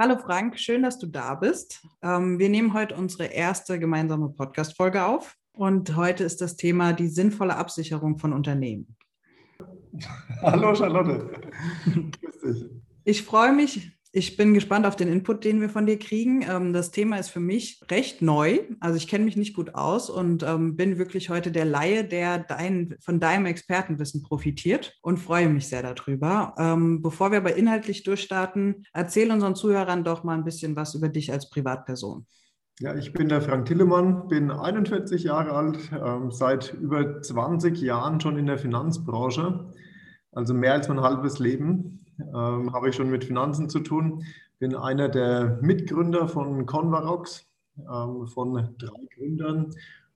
Hallo Frank, schön, dass du da bist. Ähm, wir nehmen heute unsere erste gemeinsame Podcast-Folge auf und heute ist das Thema die sinnvolle Absicherung von Unternehmen. Hallo Charlotte. Grüß dich. Ich freue mich ich bin gespannt auf den Input, den wir von dir kriegen. Ähm, das Thema ist für mich recht neu. Also ich kenne mich nicht gut aus und ähm, bin wirklich heute der Laie, der dein, von deinem Expertenwissen profitiert und freue mich sehr darüber. Ähm, bevor wir aber inhaltlich durchstarten, erzähl unseren Zuhörern doch mal ein bisschen was über dich als Privatperson. Ja, ich bin der Frank Tillemann, bin 41 Jahre alt, seit über 20 Jahren schon in der Finanzbranche, also mehr als mein halbes Leben ähm, habe ich schon mit Finanzen zu tun. Bin einer der Mitgründer von Convarox, ähm, von drei Gründern.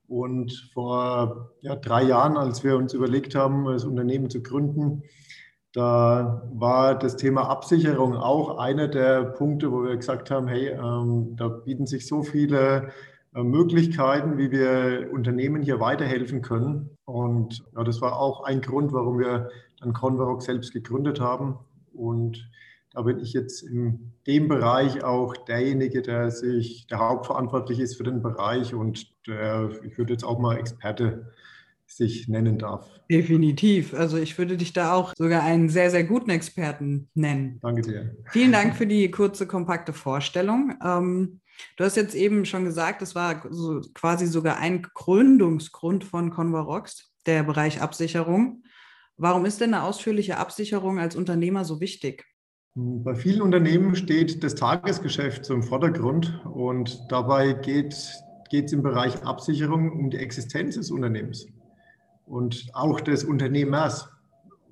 Und vor ja, drei Jahren, als wir uns überlegt haben, das Unternehmen zu gründen, da war das Thema Absicherung auch einer der Punkte, wo wir gesagt haben, hey, ähm, da bieten sich so viele äh, Möglichkeiten, wie wir Unternehmen hier weiterhelfen können. Und ja, das war auch ein Grund, warum wir dann Convarox selbst gegründet haben. Und da bin ich jetzt in dem Bereich auch derjenige, der sich, der hauptverantwortlich ist für den Bereich und der, ich würde jetzt auch mal Experte sich nennen darf. Definitiv. Also ich würde dich da auch sogar einen sehr, sehr guten Experten nennen. Danke dir. Vielen Dank für die kurze, kompakte Vorstellung. Ähm, du hast jetzt eben schon gesagt, es war so quasi sogar ein Gründungsgrund von Convarox, der Bereich Absicherung. Warum ist denn eine ausführliche Absicherung als Unternehmer so wichtig? Bei vielen Unternehmen steht das Tagesgeschäft im Vordergrund und dabei geht es im Bereich Absicherung um die Existenz des Unternehmens und auch des Unternehmers.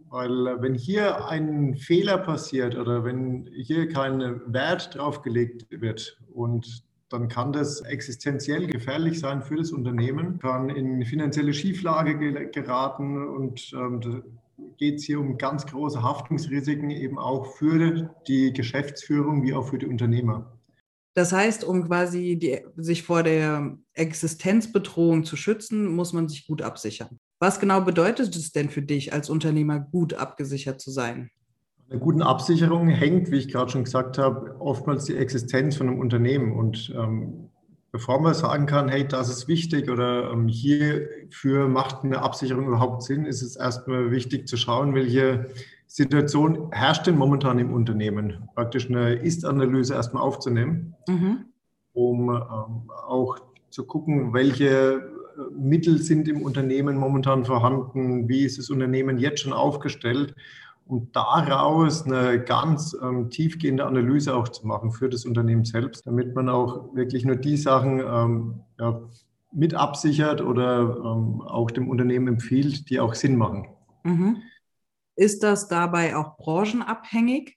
Weil wenn hier ein Fehler passiert oder wenn hier kein Wert draufgelegt wird und dann kann das existenziell gefährlich sein für das Unternehmen, kann in finanzielle Schieflage geraten und ähm, geht es hier um ganz große Haftungsrisiken eben auch für die Geschäftsführung wie auch für die Unternehmer. Das heißt, um quasi die, sich vor der Existenzbedrohung zu schützen, muss man sich gut absichern. Was genau bedeutet es denn für dich als Unternehmer, gut abgesichert zu sein? Eine guten Absicherung hängt, wie ich gerade schon gesagt habe, oftmals die Existenz von einem Unternehmen. Und ähm, bevor man sagen kann, hey, das ist wichtig oder ähm, hierfür macht eine Absicherung überhaupt Sinn, ist es erstmal wichtig zu schauen, welche Situation herrscht denn momentan im Unternehmen. Praktisch eine Ist-Analyse erstmal aufzunehmen, mhm. um ähm, auch zu gucken, welche äh, Mittel sind im Unternehmen momentan vorhanden, wie ist das Unternehmen jetzt schon aufgestellt um daraus eine ganz ähm, tiefgehende Analyse auch zu machen für das Unternehmen selbst, damit man auch wirklich nur die Sachen ähm, ja, mit absichert oder ähm, auch dem Unternehmen empfiehlt, die auch Sinn machen. Mhm. Ist das dabei auch branchenabhängig?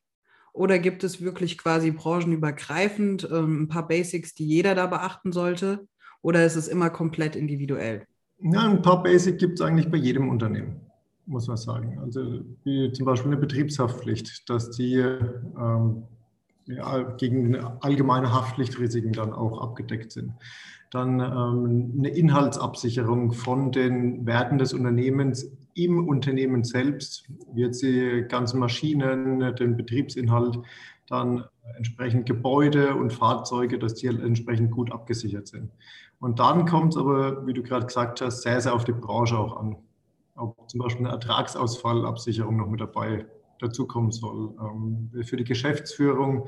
Oder gibt es wirklich quasi branchenübergreifend ähm, ein paar Basics, die jeder da beachten sollte? Oder ist es immer komplett individuell? Ja, ein paar Basics gibt es eigentlich bei jedem Unternehmen muss man sagen. Also wie zum Beispiel eine Betriebshaftpflicht, dass die ähm, ja, gegen allgemeine Haftpflichtrisiken dann auch abgedeckt sind. Dann ähm, eine Inhaltsabsicherung von den Werten des Unternehmens im Unternehmen selbst, jetzt die ganzen Maschinen, den Betriebsinhalt, dann entsprechend Gebäude und Fahrzeuge, dass die entsprechend gut abgesichert sind. Und dann kommt es aber, wie du gerade gesagt hast, sehr, sehr auf die Branche auch an ob zum Beispiel eine Ertragsausfallabsicherung noch mit dabei dazukommen soll. Ähm, für die Geschäftsführung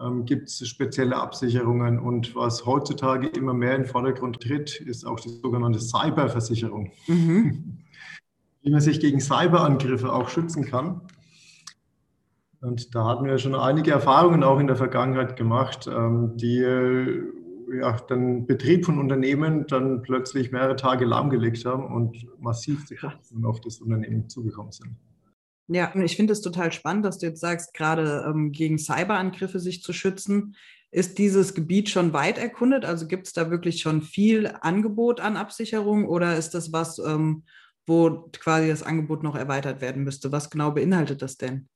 ähm, gibt es spezielle Absicherungen und was heutzutage immer mehr in den Vordergrund tritt, ist auch die sogenannte Cyberversicherung. Mhm. Wie man sich gegen Cyberangriffe auch schützen kann. Und da hatten wir schon einige Erfahrungen auch in der Vergangenheit gemacht, ähm, die ja, den Betrieb von Unternehmen dann plötzlich mehrere Tage lahmgelegt haben und massiv auf das Unternehmen zugekommen sind. Ja, ich finde es total spannend, dass du jetzt sagst, gerade ähm, gegen Cyberangriffe sich zu schützen. Ist dieses Gebiet schon weit erkundet? Also gibt es da wirklich schon viel Angebot an Absicherung oder ist das was, ähm, wo quasi das Angebot noch erweitert werden müsste? Was genau beinhaltet das denn?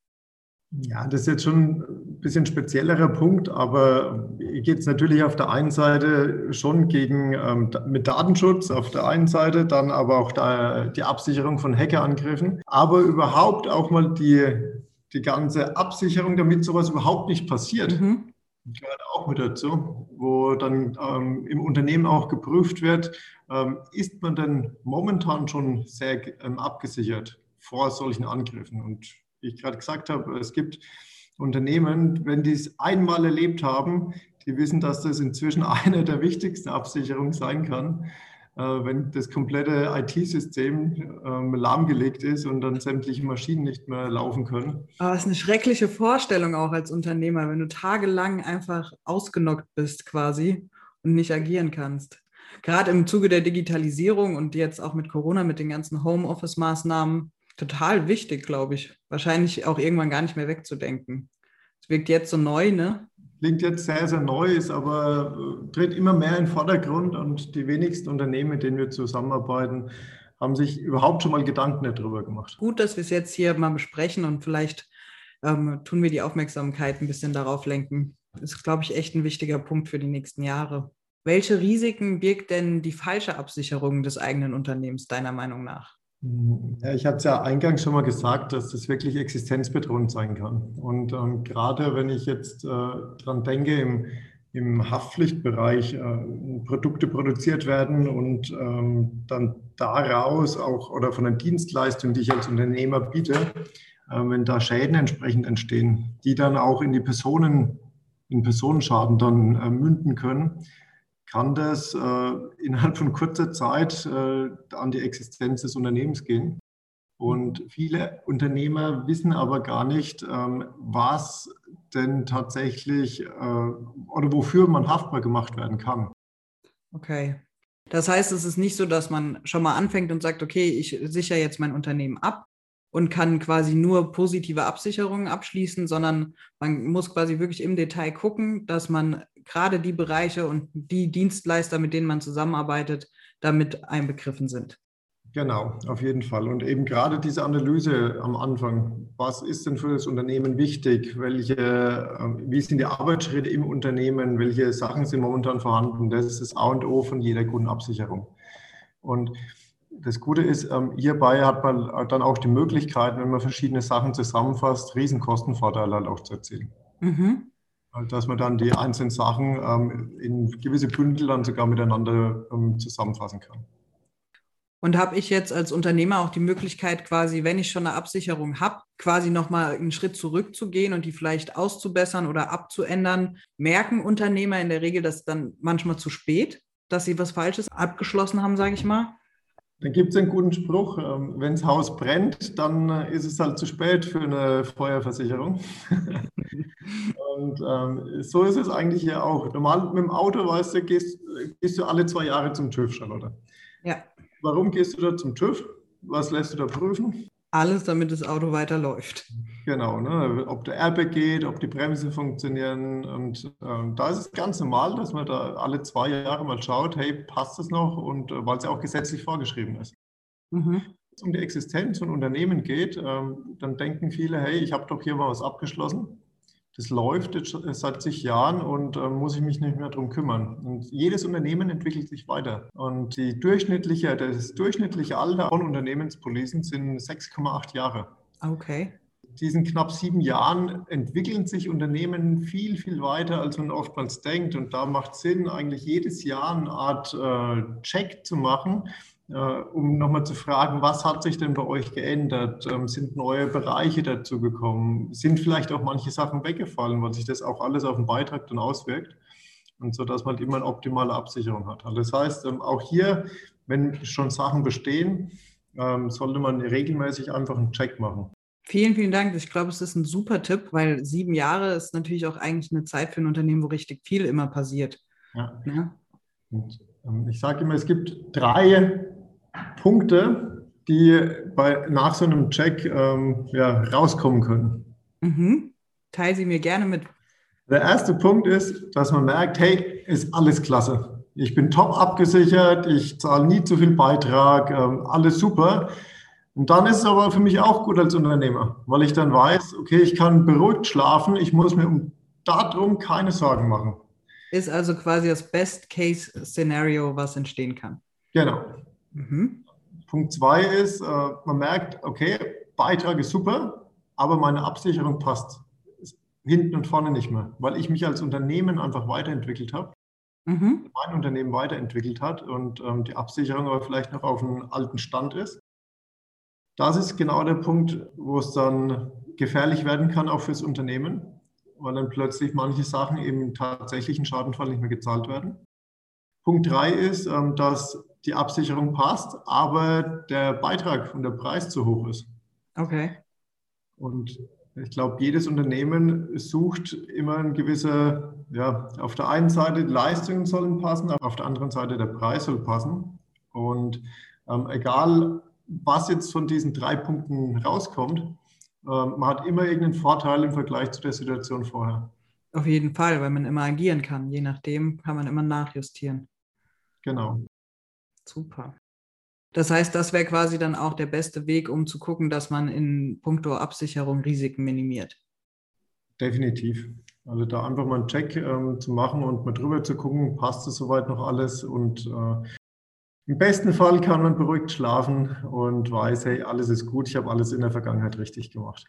Ja, das ist jetzt schon ein bisschen speziellerer Punkt, aber geht es natürlich auf der einen Seite schon gegen ähm, mit Datenschutz auf der einen Seite, dann aber auch da, die Absicherung von Hackerangriffen, aber überhaupt auch mal die, die ganze Absicherung, damit sowas überhaupt nicht passiert. Mhm. Gehört auch mit dazu, wo dann ähm, im Unternehmen auch geprüft wird, ähm, ist man denn momentan schon sehr ähm, abgesichert vor solchen Angriffen? Und ich gerade gesagt habe, es gibt Unternehmen, wenn die es einmal erlebt haben, die wissen, dass das inzwischen eine der wichtigsten Absicherungen sein kann, äh, wenn das komplette IT-System ähm, lahmgelegt ist und dann sämtliche Maschinen nicht mehr laufen können. Aber es ist eine schreckliche Vorstellung auch als Unternehmer, wenn du tagelang einfach ausgenockt bist quasi und nicht agieren kannst. Gerade im Zuge der Digitalisierung und jetzt auch mit Corona, mit den ganzen Homeoffice-Maßnahmen, total wichtig, glaube ich. Wahrscheinlich auch irgendwann gar nicht mehr wegzudenken. Es wirkt jetzt so neu, ne? Klingt jetzt sehr, sehr neu, ist aber äh, tritt immer mehr in den Vordergrund und die wenigsten Unternehmen, mit denen wir zusammenarbeiten, haben sich überhaupt schon mal Gedanken darüber gemacht. Gut, dass wir es jetzt hier mal besprechen und vielleicht ähm, tun wir die Aufmerksamkeit ein bisschen darauf lenken. Das ist, glaube ich, echt ein wichtiger Punkt für die nächsten Jahre. Welche Risiken birgt denn die falsche Absicherung des eigenen Unternehmens deiner Meinung nach? Ja, ich hatte es ja eingangs schon mal gesagt, dass das wirklich existenzbedrohend sein kann. Und ähm, gerade wenn ich jetzt äh, dran denke, im, im Haftpflichtbereich äh, Produkte produziert werden und ähm, dann daraus auch oder von den Dienstleistungen, die ich als Unternehmer biete, äh, wenn da Schäden entsprechend entstehen, die dann auch in die Personen, in Personenschaden dann äh, münden können, kann das äh, innerhalb von kurzer Zeit äh, an die Existenz des Unternehmens gehen. Und viele Unternehmer wissen aber gar nicht, ähm, was denn tatsächlich äh, oder wofür man haftbar gemacht werden kann. Okay. Das heißt, es ist nicht so, dass man schon mal anfängt und sagt, okay, ich sichere jetzt mein Unternehmen ab und kann quasi nur positive Absicherungen abschließen, sondern man muss quasi wirklich im Detail gucken, dass man gerade die Bereiche und die Dienstleister, mit denen man zusammenarbeitet, damit einbegriffen sind. Genau, auf jeden Fall. Und eben gerade diese Analyse am Anfang, was ist denn für das Unternehmen wichtig? Welche, ähm, wie sind die Arbeitsschritte im Unternehmen? Welche Sachen sind momentan vorhanden? Das ist das A und O von jeder Kundenabsicherung. Und das Gute ist, ähm, hierbei hat man dann auch die Möglichkeit, wenn man verschiedene Sachen zusammenfasst, Riesenkostenvorteile halt auch zu erzielen. Mhm dass man dann die einzelnen Sachen ähm, in gewisse Bündel dann sogar miteinander ähm, zusammenfassen kann. Und habe ich jetzt als Unternehmer auch die Möglichkeit, quasi, wenn ich schon eine Absicherung habe, quasi nochmal einen Schritt zurückzugehen und die vielleicht auszubessern oder abzuändern? Merken Unternehmer in der Regel das dann manchmal zu spät, dass sie was Falsches abgeschlossen haben, sage ich mal? Dann gibt es einen guten Spruch, ähm, wenn das Haus brennt, dann ist es halt zu spät für eine Feuerversicherung. und ähm, so ist es eigentlich hier auch. Normal mit dem Auto, weißt du, gehst, gehst du alle zwei Jahre zum TÜV, Charlotte. Ja. Warum gehst du da zum TÜV? Was lässt du da prüfen? Alles, damit das Auto weiterläuft. Genau, ne? ob der Airbag geht, ob die Bremsen funktionieren. Und ähm, da ist es ganz normal, dass man da alle zwei Jahre mal schaut, hey, passt das noch? Und äh, weil es ja auch gesetzlich vorgeschrieben ist. Mhm. Wenn es um die Existenz von Unternehmen geht, ähm, dann denken viele, hey, ich habe doch hier mal was abgeschlossen das läuft jetzt seit zig Jahren und äh, muss ich mich nicht mehr darum kümmern. Und jedes Unternehmen entwickelt sich weiter. Und die durchschnittliche, das durchschnittliche Alter von Unternehmenspolicen sind 6,8 Jahre. Okay. Diesen knapp sieben Jahren entwickeln sich Unternehmen viel, viel weiter, als man oftmals denkt. Und da macht Sinn, eigentlich jedes Jahr eine Art äh, Check zu machen, äh, um nochmal zu fragen, was hat sich denn bei euch geändert? Ähm, sind neue Bereiche dazu gekommen? Sind vielleicht auch manche Sachen weggefallen, weil sich das auch alles auf den Beitrag dann auswirkt? Und so, dass man halt immer eine optimale Absicherung hat. Also das heißt, ähm, auch hier, wenn schon Sachen bestehen, ähm, sollte man regelmäßig einfach einen Check machen. Vielen, vielen Dank. Ich glaube, es ist ein super Tipp, weil sieben Jahre ist natürlich auch eigentlich eine Zeit für ein Unternehmen, wo richtig viel immer passiert. Ja. ja? Und, ich sage immer, es gibt drei Punkte, die bei, nach so einem Check ähm, ja, rauskommen können. Mhm. Teil sie mir gerne mit. Der erste Punkt ist, dass man merkt, hey, ist alles klasse. Ich bin top abgesichert, ich zahle nie zu viel Beitrag, ähm, alles super. Und dann ist es aber für mich auch gut als Unternehmer, weil ich dann weiß, okay, ich kann beruhigt schlafen, ich muss mir um darum keine Sorgen machen. Ist also quasi das Best-Case-Szenario, was entstehen kann. Genau. Mhm. Punkt zwei ist, äh, man merkt, okay, Beitrag ist super, aber meine Absicherung passt hinten und vorne nicht mehr, weil ich mich als Unternehmen einfach weiterentwickelt habe, mhm. mein Unternehmen weiterentwickelt hat und ähm, die Absicherung aber vielleicht noch auf einem alten Stand ist. Das ist genau der Punkt, wo es dann gefährlich werden kann, auch fürs Unternehmen, weil dann plötzlich manche Sachen im tatsächlichen Schadenfall nicht mehr gezahlt werden. Punkt drei ist, ähm, dass die Absicherung passt, aber der Beitrag und der Preis zu hoch ist. Okay. Und ich glaube, jedes Unternehmen sucht immer ein gewisser, ja, auf der einen Seite die Leistungen sollen passen, auf der anderen Seite der Preis soll passen. Und ähm, egal, was jetzt von diesen drei Punkten rauskommt, ähm, man hat immer irgendeinen Vorteil im Vergleich zu der Situation vorher. Auf jeden Fall, weil man immer agieren kann. Je nachdem kann man immer nachjustieren. Genau. Super. Das heißt, das wäre quasi dann auch der beste Weg, um zu gucken, dass man in puncto Absicherung Risiken minimiert. Definitiv. Also da einfach mal einen Check ähm, zu machen und mal drüber zu gucken, passt es soweit noch alles. Und äh, im besten Fall kann man beruhigt schlafen und weiß, hey, alles ist gut, ich habe alles in der Vergangenheit richtig gemacht.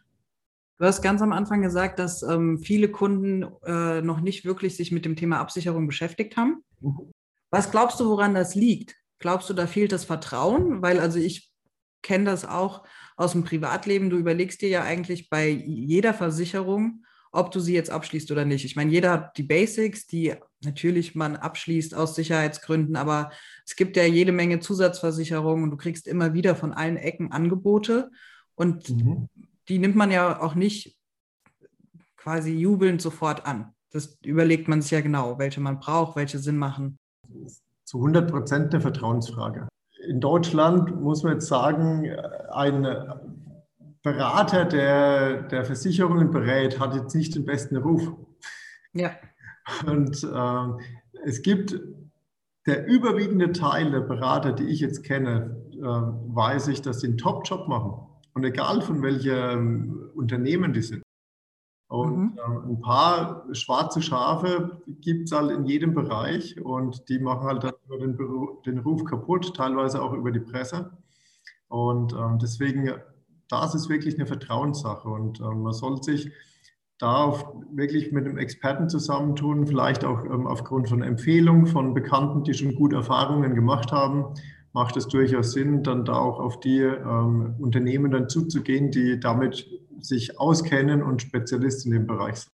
Du hast ganz am Anfang gesagt, dass ähm, viele Kunden äh, noch nicht wirklich sich mit dem Thema Absicherung beschäftigt haben. Mhm. Was glaubst du, woran das liegt? Glaubst du, da fehlt das Vertrauen? Weil also ich kenne das auch aus dem Privatleben. Du überlegst dir ja eigentlich bei jeder Versicherung, ob du sie jetzt abschließt oder nicht. Ich meine, jeder hat die Basics, die natürlich man abschließt aus Sicherheitsgründen, aber es gibt ja jede Menge Zusatzversicherungen und du kriegst immer wieder von allen Ecken Angebote und mhm. die nimmt man ja auch nicht quasi jubelnd sofort an. Das überlegt man sich ja genau, welche man braucht, welche Sinn machen zu 100 Prozent eine Vertrauensfrage. In Deutschland muss man jetzt sagen, ein Berater, der, der Versicherungen berät, hat jetzt nicht den besten Ruf. Ja. Und äh, es gibt der überwiegende Teil der Berater, die ich jetzt kenne, äh, weiß ich, dass sie einen Top-Job machen. Und egal von welchem Unternehmen die sind. Und mhm. äh, ein paar schwarze Schafe gibt es halt in jedem Bereich und die machen halt dann den, den Ruf kaputt, teilweise auch über die Presse. Und ähm, deswegen, das ist wirklich eine Vertrauenssache und ähm, man soll sich da auf, wirklich mit einem Experten zusammentun, vielleicht auch ähm, aufgrund von Empfehlungen von Bekannten, die schon gute Erfahrungen gemacht haben, macht es durchaus Sinn, dann da auch auf die ähm, Unternehmen dann zuzugehen, die damit sich auskennen und Spezialist in dem Bereich sind.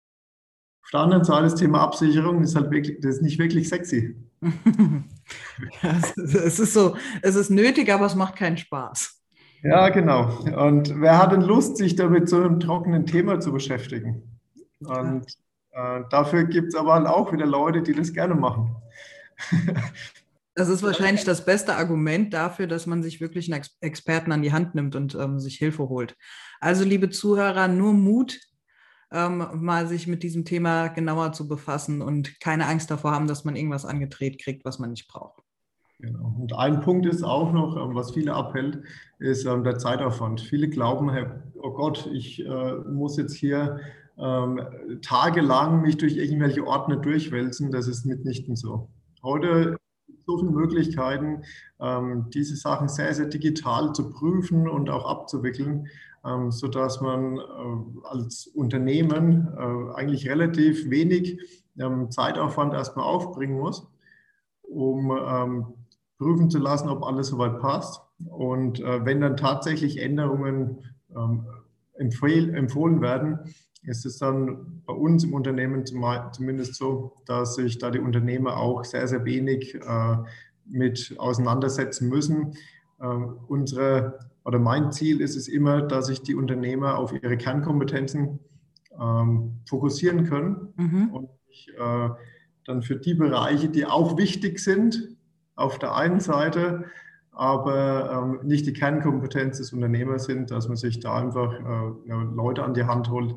Auf der anderen Seite das Thema Absicherung ist halt wirklich, das ist nicht wirklich sexy. ja, es ist so, es ist nötig, aber es macht keinen Spaß. Ja, genau. Und wer hat denn Lust, sich damit so einem trockenen Thema zu beschäftigen? Und äh, dafür gibt es aber halt auch wieder Leute, die das gerne machen. Das ist wahrscheinlich das beste Argument dafür, dass man sich wirklich einen Experten an die Hand nimmt und ähm, sich Hilfe holt. Also, liebe Zuhörer, nur Mut, ähm, mal sich mit diesem Thema genauer zu befassen und keine Angst davor haben, dass man irgendwas angedreht kriegt, was man nicht braucht. Genau. Und ein Punkt ist auch noch, ähm, was viele abhält, ist ähm, der Zeitaufwand. Viele glauben, oh Gott, ich äh, muss jetzt hier ähm, tagelang mich durch irgendwelche Ordner durchwälzen. Das ist mitnichten so. Heute so viele Möglichkeiten, ähm, diese Sachen sehr, sehr digital zu prüfen und auch abzuwickeln, ähm, sodass man äh, als Unternehmen äh, eigentlich relativ wenig ähm, Zeitaufwand erstmal aufbringen muss, um prüfen zu lassen, ob alles soweit passt. Und äh, wenn dann tatsächlich Änderungen empfohlen werden, ist es dann bei uns im Unternehmen zumindest so, dass sich da die Unternehmer auch sehr, sehr wenig äh, mit auseinandersetzen müssen. Äh, unsere oder mein Ziel ist es immer, dass sich die Unternehmer auf ihre Kernkompetenzen ähm, fokussieren können mhm. und ich, äh, dann für die Bereiche, die auch wichtig sind, auf der einen Seite, aber ähm, nicht die Kernkompetenz des Unternehmers sind, dass man sich da einfach äh, Leute an die Hand holt,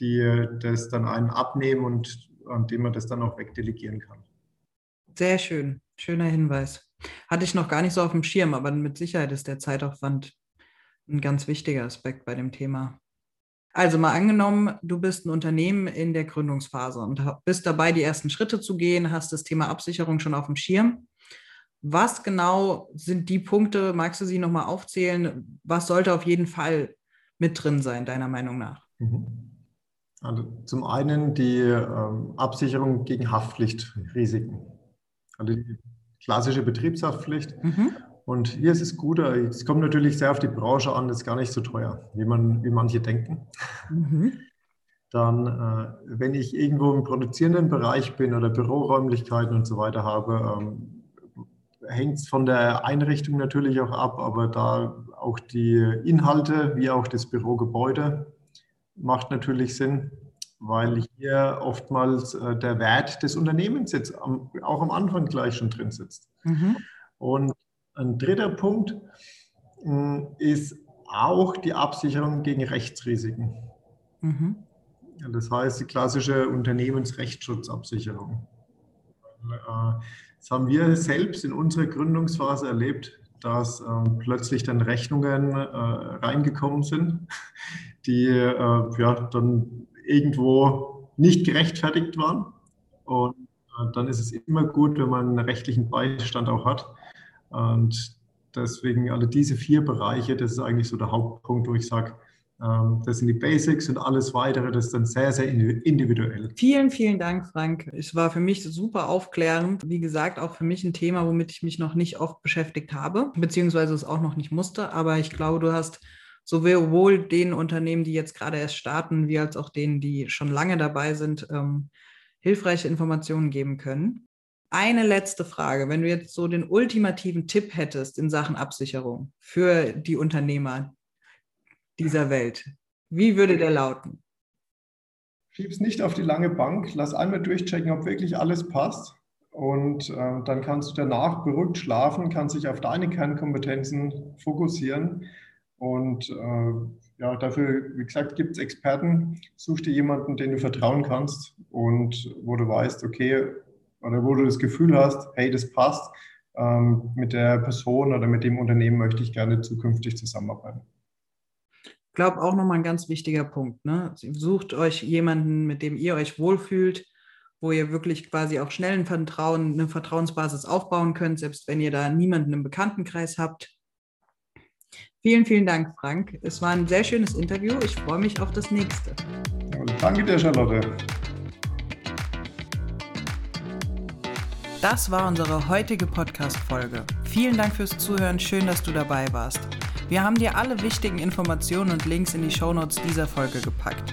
die das dann einen abnehmen und an dem man das dann auch wegdelegieren kann. Sehr schön, schöner Hinweis. Hatte ich noch gar nicht so auf dem Schirm, aber mit Sicherheit ist der Zeitaufwand ein ganz wichtiger Aspekt bei dem Thema. Also mal angenommen, du bist ein Unternehmen in der Gründungsphase und bist dabei, die ersten Schritte zu gehen, hast das Thema Absicherung schon auf dem Schirm. Was genau sind die Punkte? Magst du sie nochmal aufzählen? Was sollte auf jeden Fall mit drin sein, deiner Meinung nach? Mhm. Also zum einen die ähm, Absicherung gegen Haftpflichtrisiken. Also die klassische Betriebshaftpflicht. Mhm. Und hier ist es gut, äh, es kommt natürlich sehr auf die Branche an, das ist gar nicht so teuer, wie, man, wie manche denken. Mhm. Dann, äh, wenn ich irgendwo im produzierenden Bereich bin oder Büroräumlichkeiten und so weiter habe, ähm, hängt es von der Einrichtung natürlich auch ab, aber da auch die Inhalte wie auch das Bürogebäude macht natürlich Sinn, weil hier oftmals äh, der Wert des Unternehmens jetzt am, auch am Anfang gleich schon drin sitzt. Mhm. Und ein dritter Punkt mh, hm, ist auch die Absicherung gegen Rechtsrisiken. Mhm. Das heißt, die klassische Unternehmensrechtsschutzabsicherung. Äh, das haben wir selbst in unserer Gründungsphase erlebt, dass ähm, plötzlich dann Rechnungen äh, reingekommen sind, die äh, ja, dann irgendwo nicht gerechtfertigt waren. Und äh, dann ist es immer gut, wenn man einen rechtlichen Beistand auch hat. Und deswegen alle diese vier Bereiche, das ist eigentlich so der Hauptpunkt, wo ich sage, ähm, das sind die Basics und alles weitere, das ist dann sehr, sehr individuell. Vielen, vielen Dank, Frank. Es war für mich super aufklärend. Wie gesagt, auch für mich ein Thema, womit ich mich noch nicht oft beschäftigt habe, beziehungsweise es auch noch nicht musste. Aber ich glaube, du hast sowohl den Unternehmen, die jetzt gerade erst starten, wie als auch denen, die schon lange dabei sind, ähm, hilfreiche Informationen geben können. Eine letzte Frage. Wenn du jetzt so den ultimativen Tipp hättest in Sachen Absicherung für die Unternehmer dieser Welt, wie würde der lauten? Schieb's nicht auf die lange Bank, lass einmal durchchecken, ob wirklich alles passt. Und äh, dann kannst du danach beruhigt schlafen, kannst dich auf deine Kernkompetenzen fokussieren und äh, ja, dafür, wie gesagt, gibt es Experten. Such dir jemanden, den du vertrauen kannst und wo du weißt, okay, oder wo du das Gefühl hast, hey, das passt. Ähm, mit der Person oder mit dem Unternehmen möchte ich gerne zukünftig zusammenarbeiten. Ich glaube auch nochmal ein ganz wichtiger Punkt. Ne? Sucht euch jemanden, mit dem ihr euch wohlfühlt, wo ihr wirklich quasi auch schnell ein Vertrauen, eine Vertrauensbasis aufbauen könnt, selbst wenn ihr da niemanden im Bekanntenkreis habt. Vielen, vielen Dank, Frank. Es war ein sehr schönes Interview. Ich freue mich auf das nächste. danke dir, Charlotte. Das war unsere heutige Podcast-Folge. Vielen Dank fürs Zuhören. Schön, dass du dabei warst. Wir haben dir alle wichtigen Informationen und Links in die Shownotes dieser Folge gepackt.